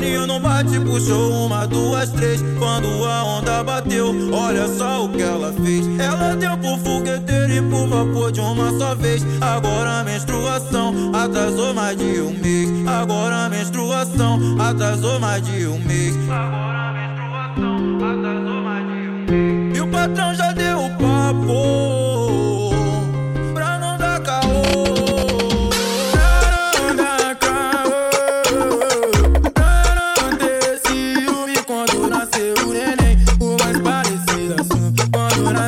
paninho não bate, puxou uma, duas, três. Quando a onda bateu, olha só o que ela fez. Ela deu pro fogueteiro e pro vapor de uma só vez. Agora a menstruação atrasou mais de um mês. Agora a menstruação atrasou mais de um mês. Agora a menstruação atrasou mais de um mês. E o patrão já deu o papo.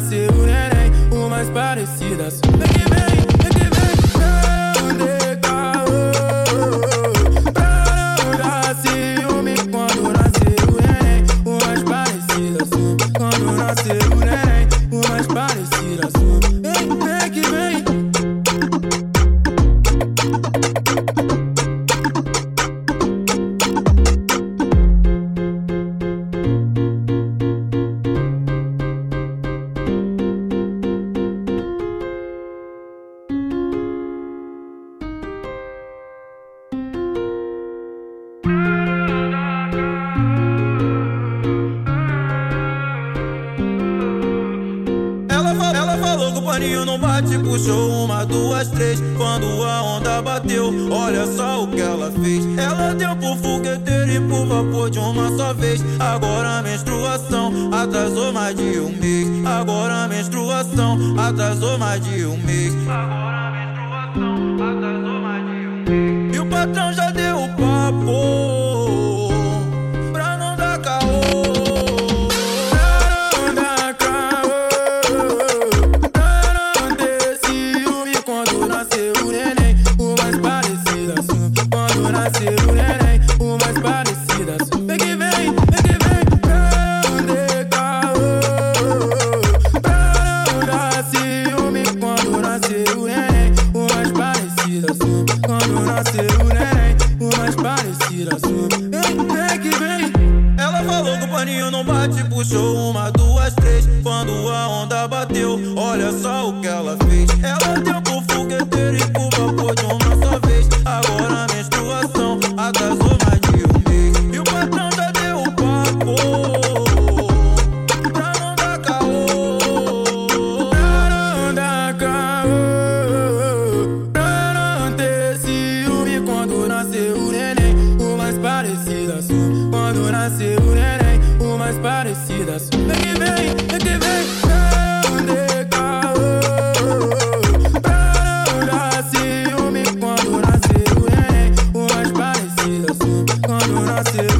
nasceu neném mais parecidas. Vem vem, o paninho não bate, puxou uma, duas, três. Quando a onda bateu, olha só o que ela fez. Ela deu pro fogueteiro e pro vapor de uma só vez. Agora a menstruação atrasou mais de um mês. Agora a menstruação atrasou mais de um mês. Agora a menstruação atrasou mais de um mês. E o patrão já deu o papo. Bate, puxou uma, duas, três. Quando a onda bateu, olha só o que ela fez. Ela pro fogueteiro e pro vapor de uma só vez. Agora a menstruação atrasou mais de um mês. E o patrão já deu o papo. Pra não dar caô. Pra não dar caô. Pra não ter ciúme quando nasceu o neném. O mais parecido assim. Quando nasceu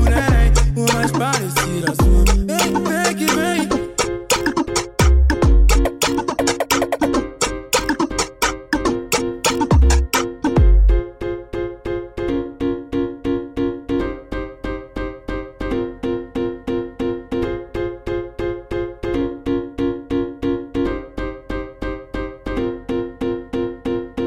Una, una esparcida, su